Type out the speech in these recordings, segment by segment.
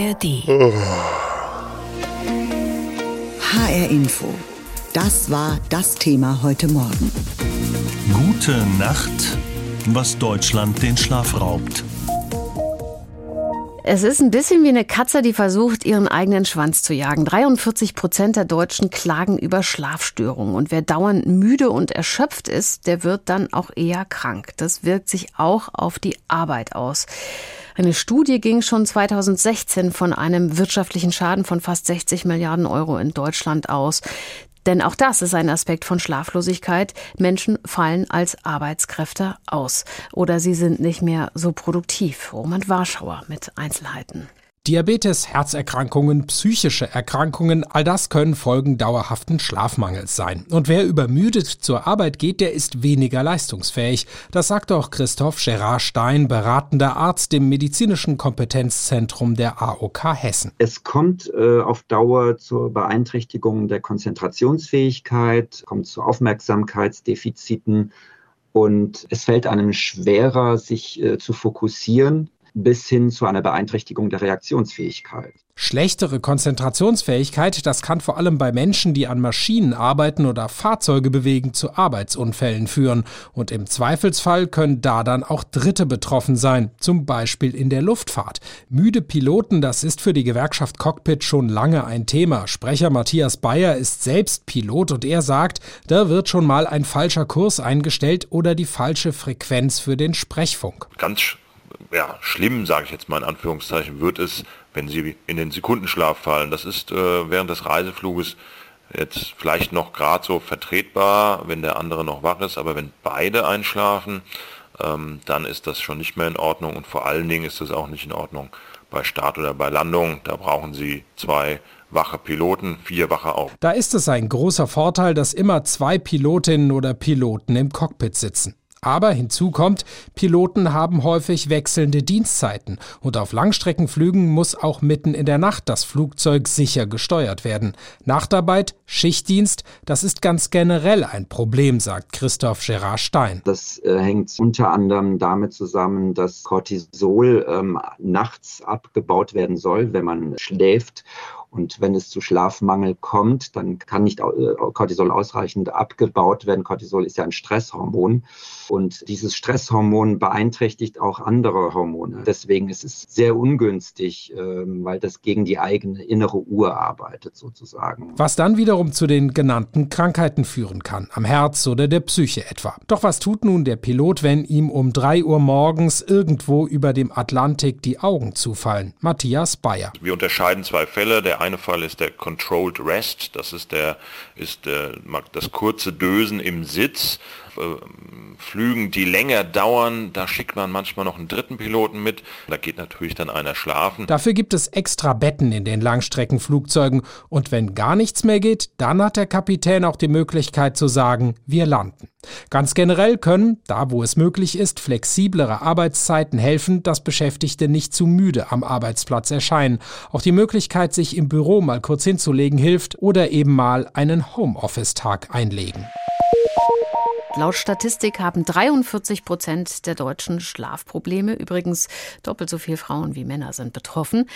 ARD. HR Info. Das war das Thema heute Morgen. Gute Nacht, was Deutschland den Schlaf raubt. Es ist ein bisschen wie eine Katze, die versucht, ihren eigenen Schwanz zu jagen. 43 Prozent der Deutschen klagen über Schlafstörungen. Und wer dauernd müde und erschöpft ist, der wird dann auch eher krank. Das wirkt sich auch auf die Arbeit aus. Eine Studie ging schon 2016 von einem wirtschaftlichen Schaden von fast 60 Milliarden Euro in Deutschland aus. Denn auch das ist ein Aspekt von Schlaflosigkeit. Menschen fallen als Arbeitskräfte aus oder sie sind nicht mehr so produktiv. Roman Warschauer mit Einzelheiten. Diabetes, Herzerkrankungen, psychische Erkrankungen, all das können Folgen dauerhaften Schlafmangels sein. Und wer übermüdet zur Arbeit geht, der ist weniger leistungsfähig. Das sagt auch Christoph Gerard Stein, beratender Arzt im medizinischen Kompetenzzentrum der AOK Hessen. Es kommt äh, auf Dauer zur Beeinträchtigung der Konzentrationsfähigkeit, kommt zu Aufmerksamkeitsdefiziten und es fällt einem schwerer, sich äh, zu fokussieren bis hin zu einer Beeinträchtigung der Reaktionsfähigkeit. Schlechtere Konzentrationsfähigkeit, das kann vor allem bei Menschen, die an Maschinen arbeiten oder Fahrzeuge bewegen, zu Arbeitsunfällen führen. Und im Zweifelsfall können da dann auch Dritte betroffen sein, zum Beispiel in der Luftfahrt. Müde Piloten, das ist für die Gewerkschaft Cockpit schon lange ein Thema. Sprecher Matthias Bayer ist selbst Pilot und er sagt, da wird schon mal ein falscher Kurs eingestellt oder die falsche Frequenz für den Sprechfunk. Ganz ja, schlimm, sage ich jetzt mal in Anführungszeichen, wird es, wenn sie in den Sekundenschlaf fallen. Das ist äh, während des Reisefluges jetzt vielleicht noch gerade so vertretbar, wenn der andere noch wach ist, aber wenn beide einschlafen, ähm, dann ist das schon nicht mehr in Ordnung und vor allen Dingen ist das auch nicht in Ordnung bei Start oder bei Landung. Da brauchen Sie zwei wache Piloten, vier wache auch. Da ist es ein großer Vorteil, dass immer zwei Pilotinnen oder Piloten im Cockpit sitzen. Aber hinzu kommt, Piloten haben häufig wechselnde Dienstzeiten und auf Langstreckenflügen muss auch mitten in der Nacht das Flugzeug sicher gesteuert werden. Nachtarbeit, Schichtdienst, das ist ganz generell ein Problem, sagt Christoph Gerard Stein. Das äh, hängt unter anderem damit zusammen, dass Cortisol ähm, nachts abgebaut werden soll, wenn man schläft und wenn es zu Schlafmangel kommt, dann kann nicht äh, Cortisol ausreichend abgebaut werden. Cortisol ist ja ein Stresshormon und dieses Stresshormon beeinträchtigt auch andere Hormone. Deswegen ist es sehr ungünstig, ähm, weil das gegen die eigene innere Uhr arbeitet sozusagen. Was dann wiederum zu den genannten Krankheiten führen kann, am Herz oder der Psyche etwa. Doch was tut nun der Pilot, wenn ihm um drei Uhr morgens irgendwo über dem Atlantik die Augen zufallen? Matthias Bayer. Wir unterscheiden zwei Fälle. Der eine Fall ist der Controlled Rest. Das ist der, ist der, das kurze Dösen im Sitz. Äh, Flügen, die länger dauern, da schickt man manchmal noch einen dritten Piloten mit. Da geht natürlich dann einer schlafen. Dafür gibt es extra Betten in den Langstreckenflugzeugen. Und wenn gar nichts mehr geht, dann hat der Kapitän auch die Möglichkeit zu sagen, wir landen. Ganz generell können, da wo es möglich ist, flexiblere Arbeitszeiten helfen, dass Beschäftigte nicht zu müde am Arbeitsplatz erscheinen. Auch die Möglichkeit, sich im Büro mal kurz hinzulegen, hilft oder eben mal einen Homeoffice-Tag einlegen. Laut Statistik haben 43 Prozent der Deutschen Schlafprobleme. Übrigens doppelt so viele Frauen wie Männer sind betroffen.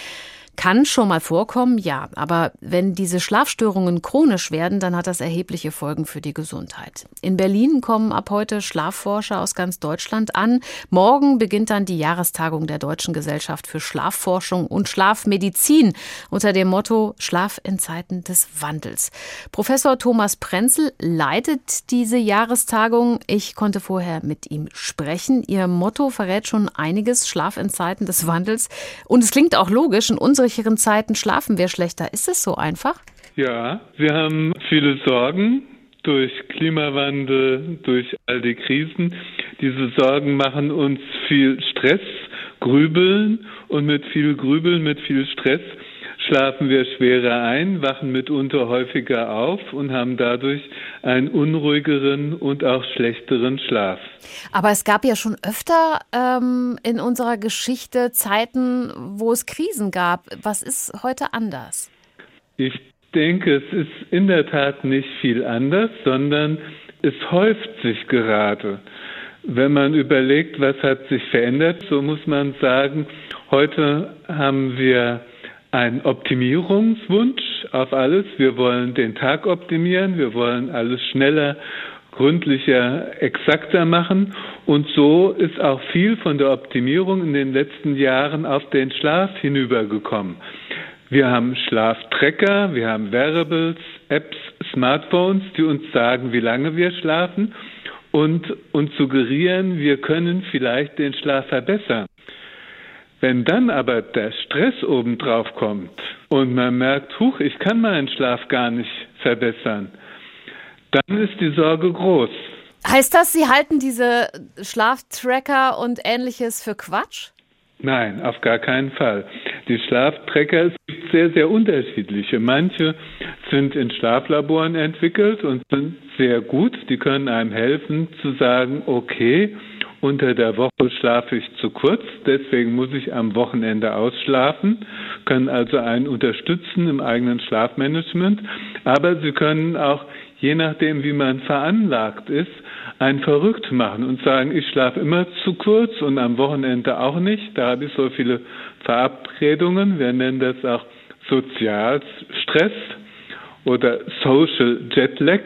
Kann schon mal vorkommen, ja. Aber wenn diese Schlafstörungen chronisch werden, dann hat das erhebliche Folgen für die Gesundheit. In Berlin kommen ab heute Schlafforscher aus ganz Deutschland an. Morgen beginnt dann die Jahrestagung der Deutschen Gesellschaft für Schlafforschung und Schlafmedizin unter dem Motto Schlaf in Zeiten des Wandels. Professor Thomas Prenzel leitet diese Jahrestagung. Ich konnte vorher mit ihm sprechen. Ihr Motto verrät schon einiges. Schlaf in Zeiten des Wandels. Und es klingt auch logisch. In unserer unsicheren Zeiten schlafen wir schlechter. Ist es so einfach? Ja, wir haben viele Sorgen durch Klimawandel, durch all die Krisen. Diese Sorgen machen uns viel Stress, Grübeln und mit viel Grübeln, mit viel Stress schlafen wir schwerer ein, wachen mitunter häufiger auf und haben dadurch einen unruhigeren und auch schlechteren Schlaf. Aber es gab ja schon öfter ähm, in unserer Geschichte Zeiten, wo es Krisen gab. Was ist heute anders? Ich denke, es ist in der Tat nicht viel anders, sondern es häuft sich gerade. Wenn man überlegt, was hat sich verändert, so muss man sagen, heute haben wir ein Optimierungswunsch auf alles. Wir wollen den Tag optimieren, wir wollen alles schneller, gründlicher, exakter machen. Und so ist auch viel von der Optimierung in den letzten Jahren auf den Schlaf hinübergekommen. Wir haben Schlaftrecker, wir haben Wearables, Apps, Smartphones, die uns sagen, wie lange wir schlafen und uns suggerieren, wir können vielleicht den Schlaf verbessern. Wenn dann aber der Stress obendrauf kommt und man merkt, huch, ich kann meinen Schlaf gar nicht verbessern, dann ist die Sorge groß. Heißt das, Sie halten diese Schlaftracker und ähnliches für Quatsch? Nein, auf gar keinen Fall. Die Schlaftrecker, es gibt sehr, sehr unterschiedliche. Manche sind in Schlaflaboren entwickelt und sind sehr gut. Die können einem helfen zu sagen, okay, unter der Woche schlafe ich zu kurz, deswegen muss ich am Wochenende ausschlafen, können also einen unterstützen im eigenen Schlafmanagement, aber sie können auch, je nachdem wie man veranlagt ist, einen verrückt machen und sagen, ich schlafe immer zu kurz und am Wochenende auch nicht. Da habe ich so viele Verabredungen. Wir nennen das auch Sozialstress oder Social Jetlag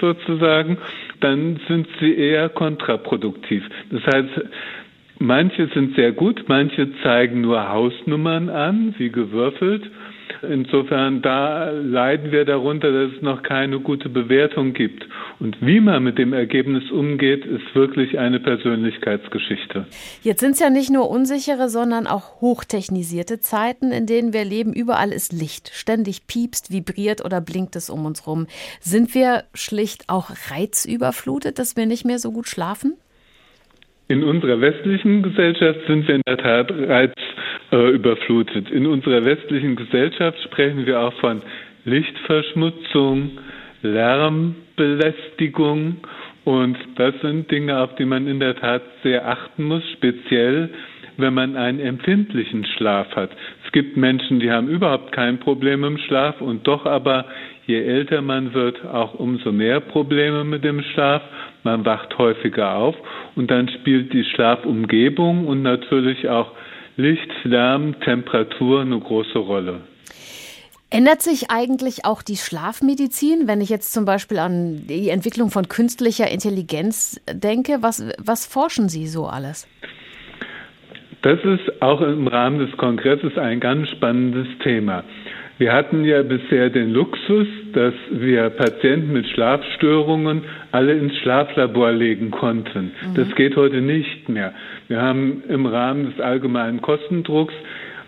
sozusagen, dann sind sie eher kontraproduktiv. Das heißt, manche sind sehr gut, manche zeigen nur Hausnummern an, wie gewürfelt. Insofern, da leiden wir darunter, dass es noch keine gute Bewertung gibt. Und wie man mit dem Ergebnis umgeht, ist wirklich eine Persönlichkeitsgeschichte. Jetzt sind es ja nicht nur unsichere, sondern auch hochtechnisierte Zeiten, in denen wir leben. Überall ist Licht. Ständig piepst, vibriert oder blinkt es um uns rum. Sind wir schlicht auch reizüberflutet, dass wir nicht mehr so gut schlafen? In unserer westlichen Gesellschaft sind wir in der Tat reizüberflutet. Äh, in unserer westlichen Gesellschaft sprechen wir auch von Lichtverschmutzung, Lärmbelästigung und das sind Dinge, auf die man in der Tat sehr achten muss, speziell wenn man einen empfindlichen Schlaf hat. Es gibt Menschen, die haben überhaupt kein Problem im Schlaf und doch aber, je älter man wird, auch umso mehr Probleme mit dem Schlaf. Man wacht häufiger auf und dann spielt die Schlafumgebung und natürlich auch Licht, Lärm, Temperatur eine große Rolle. Ändert sich eigentlich auch die Schlafmedizin, wenn ich jetzt zum Beispiel an die Entwicklung von künstlicher Intelligenz denke? Was, was forschen Sie so alles? Das ist auch im Rahmen des Kongresses ein ganz spannendes Thema. Wir hatten ja bisher den Luxus, dass wir Patienten mit Schlafstörungen alle ins Schlaflabor legen konnten. Mhm. Das geht heute nicht mehr. Wir haben im Rahmen des allgemeinen Kostendrucks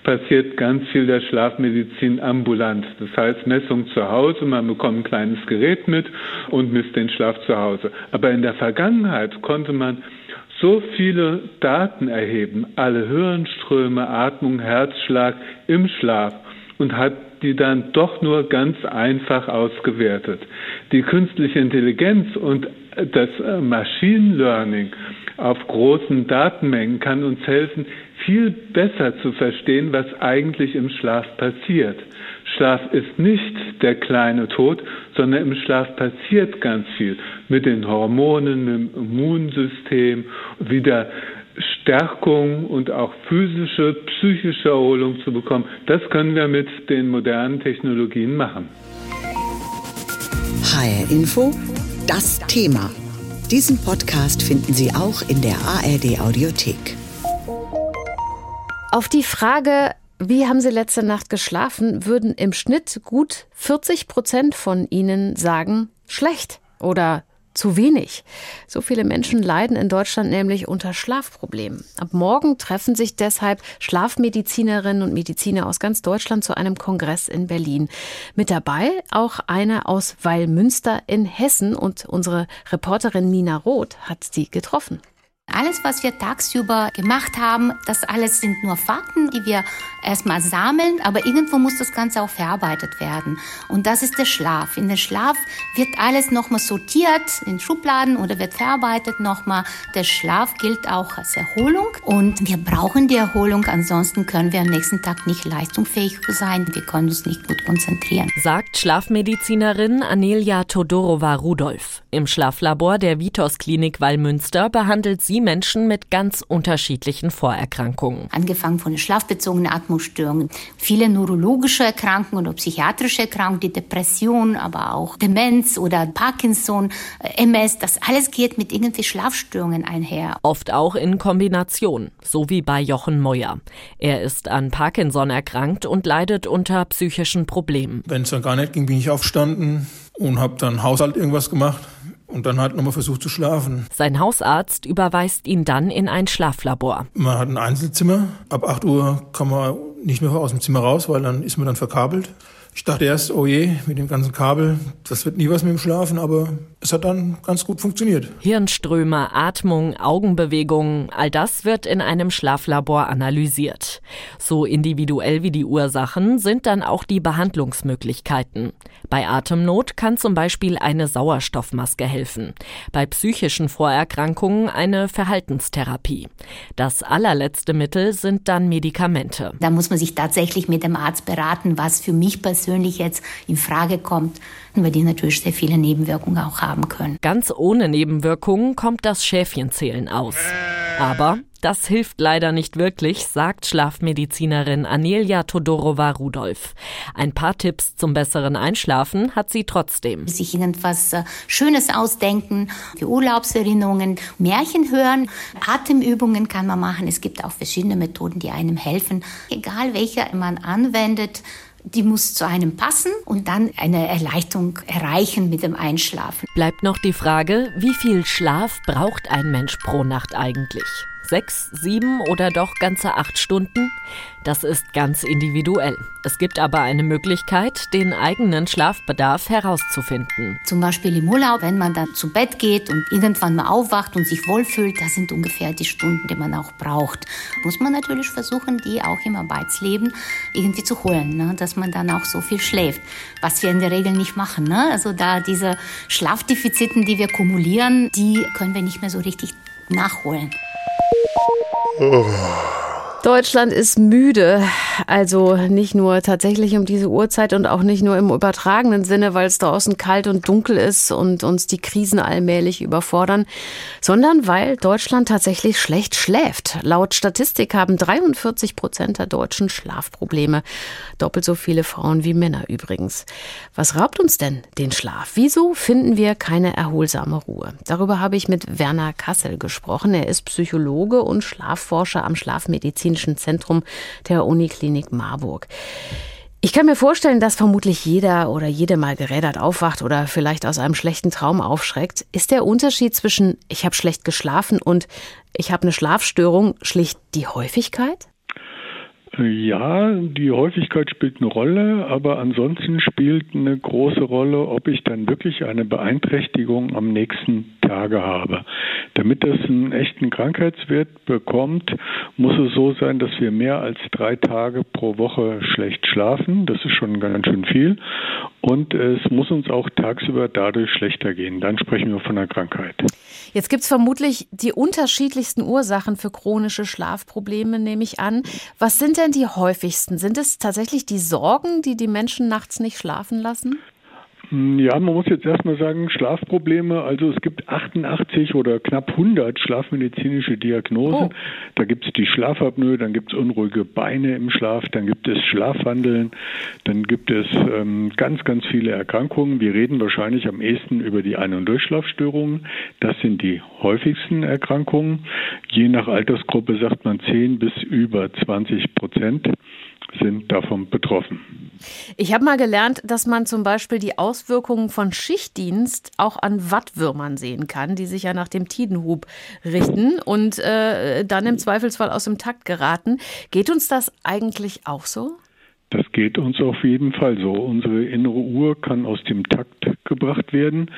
passiert ganz viel der Schlafmedizin ambulant. Das heißt Messung zu Hause, man bekommt ein kleines Gerät mit und misst den Schlaf zu Hause. Aber in der Vergangenheit konnte man so viele Daten erheben, alle Hirnströme, Atmung, Herzschlag im Schlaf und hat die dann doch nur ganz einfach ausgewertet. Die künstliche Intelligenz und das äh, Machine Learning auf großen Datenmengen kann uns helfen, viel besser zu verstehen, was eigentlich im Schlaf passiert. Schlaf ist nicht der kleine Tod, sondern im Schlaf passiert ganz viel mit den Hormonen, mit dem Immunsystem, wieder Stärkung und auch physische, psychische Erholung zu bekommen. Das können wir mit den modernen Technologien machen. HR Info, das Thema. Diesen Podcast finden Sie auch in der ARD Audiothek. Auf die Frage, wie haben Sie letzte Nacht geschlafen, würden im Schnitt gut 40 Prozent von Ihnen sagen, schlecht oder zu wenig. So viele Menschen leiden in Deutschland nämlich unter Schlafproblemen. Ab morgen treffen sich deshalb Schlafmedizinerinnen und Mediziner aus ganz Deutschland zu einem Kongress in Berlin. Mit dabei auch eine aus Weilmünster in Hessen und unsere Reporterin Nina Roth hat sie getroffen. Alles, was wir tagsüber gemacht haben, das alles sind nur Fakten, die wir erstmal sammeln, aber irgendwo muss das Ganze auch verarbeitet werden. Und das ist der Schlaf. In den Schlaf wird alles nochmal sortiert in Schubladen oder wird verarbeitet nochmal. Der Schlaf gilt auch als Erholung und wir brauchen die Erholung, ansonsten können wir am nächsten Tag nicht leistungsfähig sein. Wir können uns nicht gut konzentrieren. Sagt Schlafmedizinerin Anelia Todorova-Rudolf. Im Schlaflabor der Vitos Klinik Wallmünster behandelt sie die Menschen mit ganz unterschiedlichen Vorerkrankungen. Angefangen von schlafbezogenen Atmungsstörungen, viele neurologische Erkrankungen oder psychiatrische Erkrankungen, die Depression, aber auch Demenz oder Parkinson, äh, MS, das alles geht mit irgendwie Schlafstörungen einher. Oft auch in Kombination, so wie bei Jochen Meuer. Er ist an Parkinson erkrankt und leidet unter psychischen Problemen. Wenn es dann gar nicht ging, bin ich aufgestanden und habe dann Haushalt irgendwas gemacht und dann halt nochmal versucht zu schlafen. Sein Hausarzt überweist ihn dann in ein Schlaflabor. Man hat ein Einzelzimmer. Ab 8 Uhr kann man nicht mehr aus dem Zimmer raus, weil dann ist man dann verkabelt. Ich dachte erst, oh je, mit dem ganzen Kabel, das wird nie was mit dem Schlafen, aber es hat dann ganz gut funktioniert. Hirnströme, Atmung, Augenbewegungen, all das wird in einem Schlaflabor analysiert. So individuell wie die Ursachen sind dann auch die Behandlungsmöglichkeiten. Bei Atemnot kann zum Beispiel eine Sauerstoffmaske helfen. Bei psychischen Vorerkrankungen eine Verhaltenstherapie. Das allerletzte Mittel sind dann Medikamente. Da muss man sich tatsächlich mit dem Arzt beraten, was für mich persönlich persönlich jetzt in Frage kommt, weil die natürlich sehr viele Nebenwirkungen auch haben können. Ganz ohne Nebenwirkungen kommt das Schäfchenzählen aus. Aber das hilft leider nicht wirklich, sagt Schlafmedizinerin Anelia Todorova-Rudolf. Ein paar Tipps zum besseren Einschlafen hat sie trotzdem. Sich irgendwas äh, Schönes ausdenken, die Urlaubserinnerungen, Märchen hören, Atemübungen kann man machen. Es gibt auch verschiedene Methoden, die einem helfen. Egal welche man anwendet, die muss zu einem passen und dann eine Erleichterung erreichen mit dem Einschlafen. Bleibt noch die Frage, wie viel Schlaf braucht ein Mensch pro Nacht eigentlich? Sechs, sieben oder doch ganze acht Stunden? Das ist ganz individuell. Es gibt aber eine Möglichkeit, den eigenen Schlafbedarf herauszufinden. Zum Beispiel im Urlaub, wenn man dann zu Bett geht und irgendwann mal aufwacht und sich wohlfühlt, das sind ungefähr die Stunden, die man auch braucht. Muss man natürlich versuchen, die auch im Arbeitsleben irgendwie zu holen, ne? dass man dann auch so viel schläft, was wir in der Regel nicht machen. Ne? Also da diese Schlafdefiziten, die wir kumulieren, die können wir nicht mehr so richtig nachholen. Oh. Deutschland ist müde. Also nicht nur tatsächlich um diese Uhrzeit und auch nicht nur im übertragenen Sinne, weil es draußen kalt und dunkel ist und uns die Krisen allmählich überfordern, sondern weil Deutschland tatsächlich schlecht schläft. Laut Statistik haben 43 Prozent der Deutschen Schlafprobleme. Doppelt so viele Frauen wie Männer übrigens. Was raubt uns denn den Schlaf? Wieso finden wir keine erholsame Ruhe? Darüber habe ich mit Werner Kassel gesprochen. Er ist Psychologe und Schlafforscher am Schlafmedizin Medizinischen Zentrum der Uniklinik Marburg. Ich kann mir vorstellen, dass vermutlich jeder oder jede mal gerädert aufwacht oder vielleicht aus einem schlechten Traum aufschreckt. Ist der Unterschied zwischen ich habe schlecht geschlafen und ich habe eine Schlafstörung schlicht die Häufigkeit? Ja, die Häufigkeit spielt eine Rolle, aber ansonsten spielt eine große Rolle, ob ich dann wirklich eine Beeinträchtigung am nächsten Tage habe. Damit das einen echten Krankheitswert bekommt, muss es so sein, dass wir mehr als drei Tage pro Woche schlecht schlafen. Das ist schon ganz schön viel. Und es muss uns auch tagsüber dadurch schlechter gehen. Dann sprechen wir von einer Krankheit. Jetzt gibt es vermutlich die unterschiedlichsten Ursachen für chronische Schlafprobleme, nehme ich an. Was sind denn die häufigsten? Sind es tatsächlich die Sorgen, die die Menschen nachts nicht schlafen lassen? Ja, man muss jetzt erstmal sagen, Schlafprobleme, also es gibt 88 oder knapp 100 schlafmedizinische Diagnosen. Oh. Da gibt es die Schlafapnoe, dann gibt es unruhige Beine im Schlaf, dann gibt es Schlafwandeln, dann gibt es ähm, ganz, ganz viele Erkrankungen. Wir reden wahrscheinlich am ehesten über die Ein- und Durchschlafstörungen. Das sind die häufigsten Erkrankungen. Je nach Altersgruppe sagt man 10 bis über 20 Prozent sind davon betroffen. Ich habe mal gelernt, dass man zum Beispiel die Auswirkungen von Schichtdienst auch an Wattwürmern sehen kann, die sich ja nach dem Tidenhub richten und äh, dann im Zweifelsfall aus dem Takt geraten. Geht uns das eigentlich auch so? Das geht uns auf jeden Fall so. Unsere innere Uhr kann aus dem Takt gebracht werden.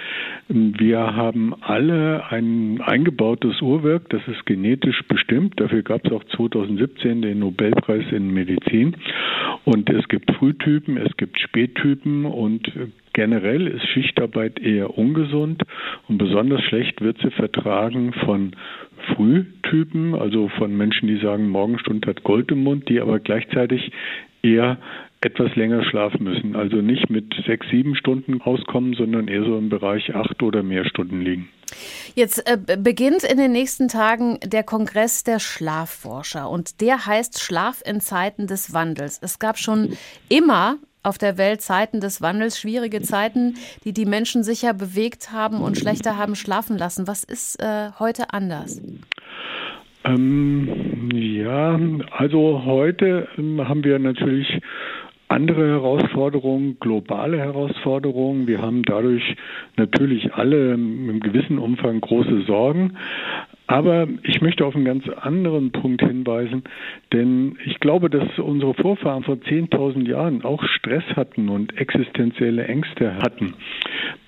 Wir haben alle ein eingebautes Uhrwerk, das ist genetisch bestimmt. Dafür gab es auch 2017 den Nobelpreis in Medizin. Und es gibt Frühtypen, es gibt Spättypen und generell ist Schichtarbeit eher ungesund und besonders schlecht wird sie vertragen von Frühtypen, also von Menschen, die sagen, Morgenstund hat Gold im Mund, die aber gleichzeitig eher etwas länger schlafen müssen. Also nicht mit sechs, sieben Stunden auskommen, sondern eher so im Bereich acht oder mehr Stunden liegen. Jetzt äh, beginnt in den nächsten Tagen der Kongress der Schlafforscher und der heißt Schlaf in Zeiten des Wandels. Es gab schon immer auf der Welt Zeiten des Wandels, schwierige Zeiten, die die Menschen sicher bewegt haben und schlechter haben schlafen lassen. Was ist äh, heute anders? Ähm, ja, also heute ähm, haben wir natürlich andere Herausforderungen, globale Herausforderungen. Wir haben dadurch natürlich alle im gewissen Umfang große Sorgen. Aber ich möchte auf einen ganz anderen Punkt hinweisen, denn ich glaube, dass unsere Vorfahren vor 10.000 Jahren auch Stress hatten und existenzielle Ängste hatten.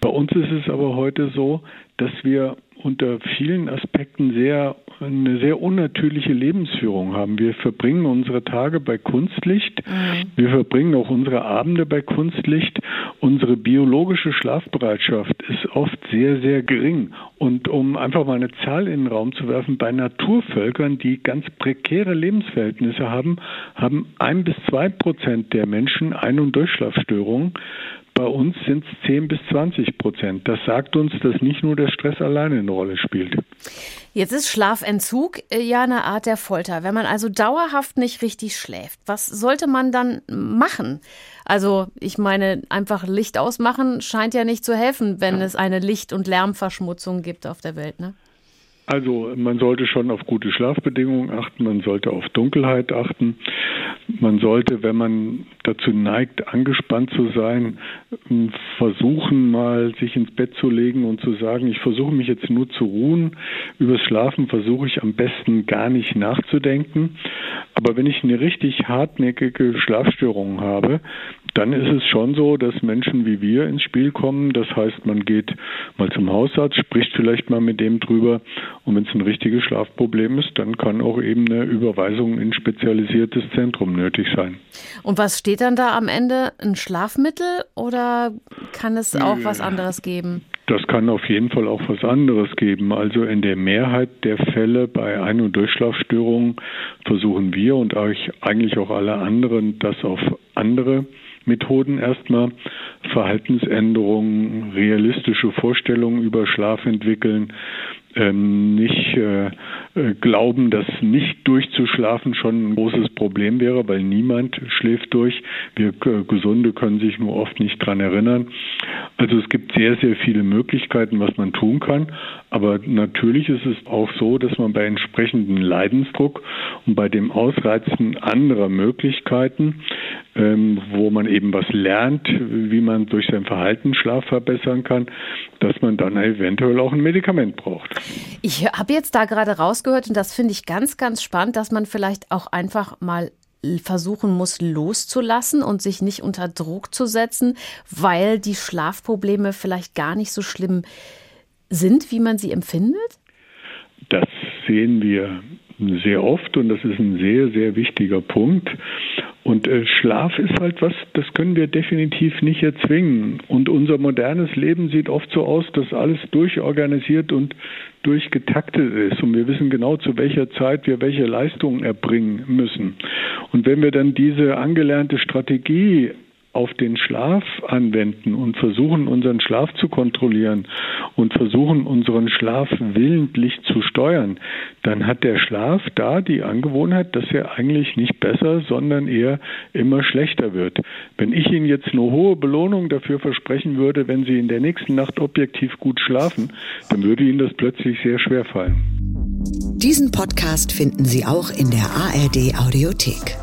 Bei uns ist es aber heute so, dass wir unter vielen Aspekten sehr eine sehr unnatürliche Lebensführung haben. Wir verbringen unsere Tage bei Kunstlicht, mhm. wir verbringen auch unsere Abende bei Kunstlicht. Unsere biologische Schlafbereitschaft ist oft sehr, sehr gering. Und um einfach mal eine Zahl in den Raum zu werfen, bei Naturvölkern, die ganz prekäre Lebensverhältnisse haben, haben ein bis zwei Prozent der Menschen Ein- und Durchschlafstörungen. Bei uns sind es 10 bis 20 Prozent. Das sagt uns, dass nicht nur der Stress alleine eine Rolle spielt. Jetzt ist Schlafentzug äh, ja eine Art der Folter. Wenn man also dauerhaft nicht richtig schläft, was sollte man dann machen? Also ich meine, einfach Licht ausmachen scheint ja nicht zu helfen, wenn es eine Licht- und Lärmverschmutzung gibt auf der Welt. Ne? Also man sollte schon auf gute Schlafbedingungen achten, man sollte auf Dunkelheit achten, man sollte, wenn man dazu neigt, angespannt zu sein, versuchen mal sich ins Bett zu legen und zu sagen, ich versuche mich jetzt nur zu ruhen. Übers Schlafen versuche ich am besten gar nicht nachzudenken. Aber wenn ich eine richtig hartnäckige Schlafstörung habe, dann ist es schon so, dass Menschen wie wir ins Spiel kommen. Das heißt, man geht mal zum Hausarzt, spricht vielleicht mal mit dem drüber. Und wenn es ein richtiges Schlafproblem ist, dann kann auch eben eine Überweisung in ein spezialisiertes Zentrum nötig sein. Und was steht dann da am Ende? Ein Schlafmittel oder kann es auch was anderes geben? Das kann auf jeden Fall auch was anderes geben. Also in der Mehrheit der Fälle bei Ein- und Durchschlafstörungen versuchen wir und eigentlich auch alle anderen, das auf andere Methoden erstmal Verhaltensänderungen, realistische Vorstellungen über Schlaf entwickeln, nicht äh, äh, glauben, dass nicht durchzuschlafen schon ein großes Problem wäre, weil niemand schläft durch. Wir äh, Gesunde können sich nur oft nicht dran erinnern. Also es gibt sehr, sehr viele Möglichkeiten, was man tun kann. Aber natürlich ist es auch so, dass man bei entsprechendem Leidensdruck und bei dem Ausreizen anderer Möglichkeiten, ähm, wo man eben was lernt, wie man durch sein Verhalten Schlaf verbessern kann, dass man dann eventuell auch ein Medikament braucht. Ich habe jetzt da gerade rausgehört, und das finde ich ganz, ganz spannend, dass man vielleicht auch einfach mal versuchen muss, loszulassen und sich nicht unter Druck zu setzen, weil die Schlafprobleme vielleicht gar nicht so schlimm sind, wie man sie empfindet? Das sehen wir sehr oft und das ist ein sehr, sehr wichtiger Punkt. Und äh, Schlaf ist halt was, das können wir definitiv nicht erzwingen. Und unser modernes Leben sieht oft so aus, dass alles durchorganisiert und durchgetaktet ist. Und wir wissen genau, zu welcher Zeit wir welche Leistungen erbringen müssen. Und wenn wir dann diese angelernte Strategie auf den Schlaf anwenden und versuchen, unseren Schlaf zu kontrollieren und versuchen, unseren Schlaf willentlich zu steuern, dann hat der Schlaf da die Angewohnheit, dass er eigentlich nicht besser, sondern eher immer schlechter wird. Wenn ich Ihnen jetzt eine hohe Belohnung dafür versprechen würde, wenn Sie in der nächsten Nacht objektiv gut schlafen, dann würde Ihnen das plötzlich sehr schwer fallen. Diesen Podcast finden Sie auch in der ARD Audiothek.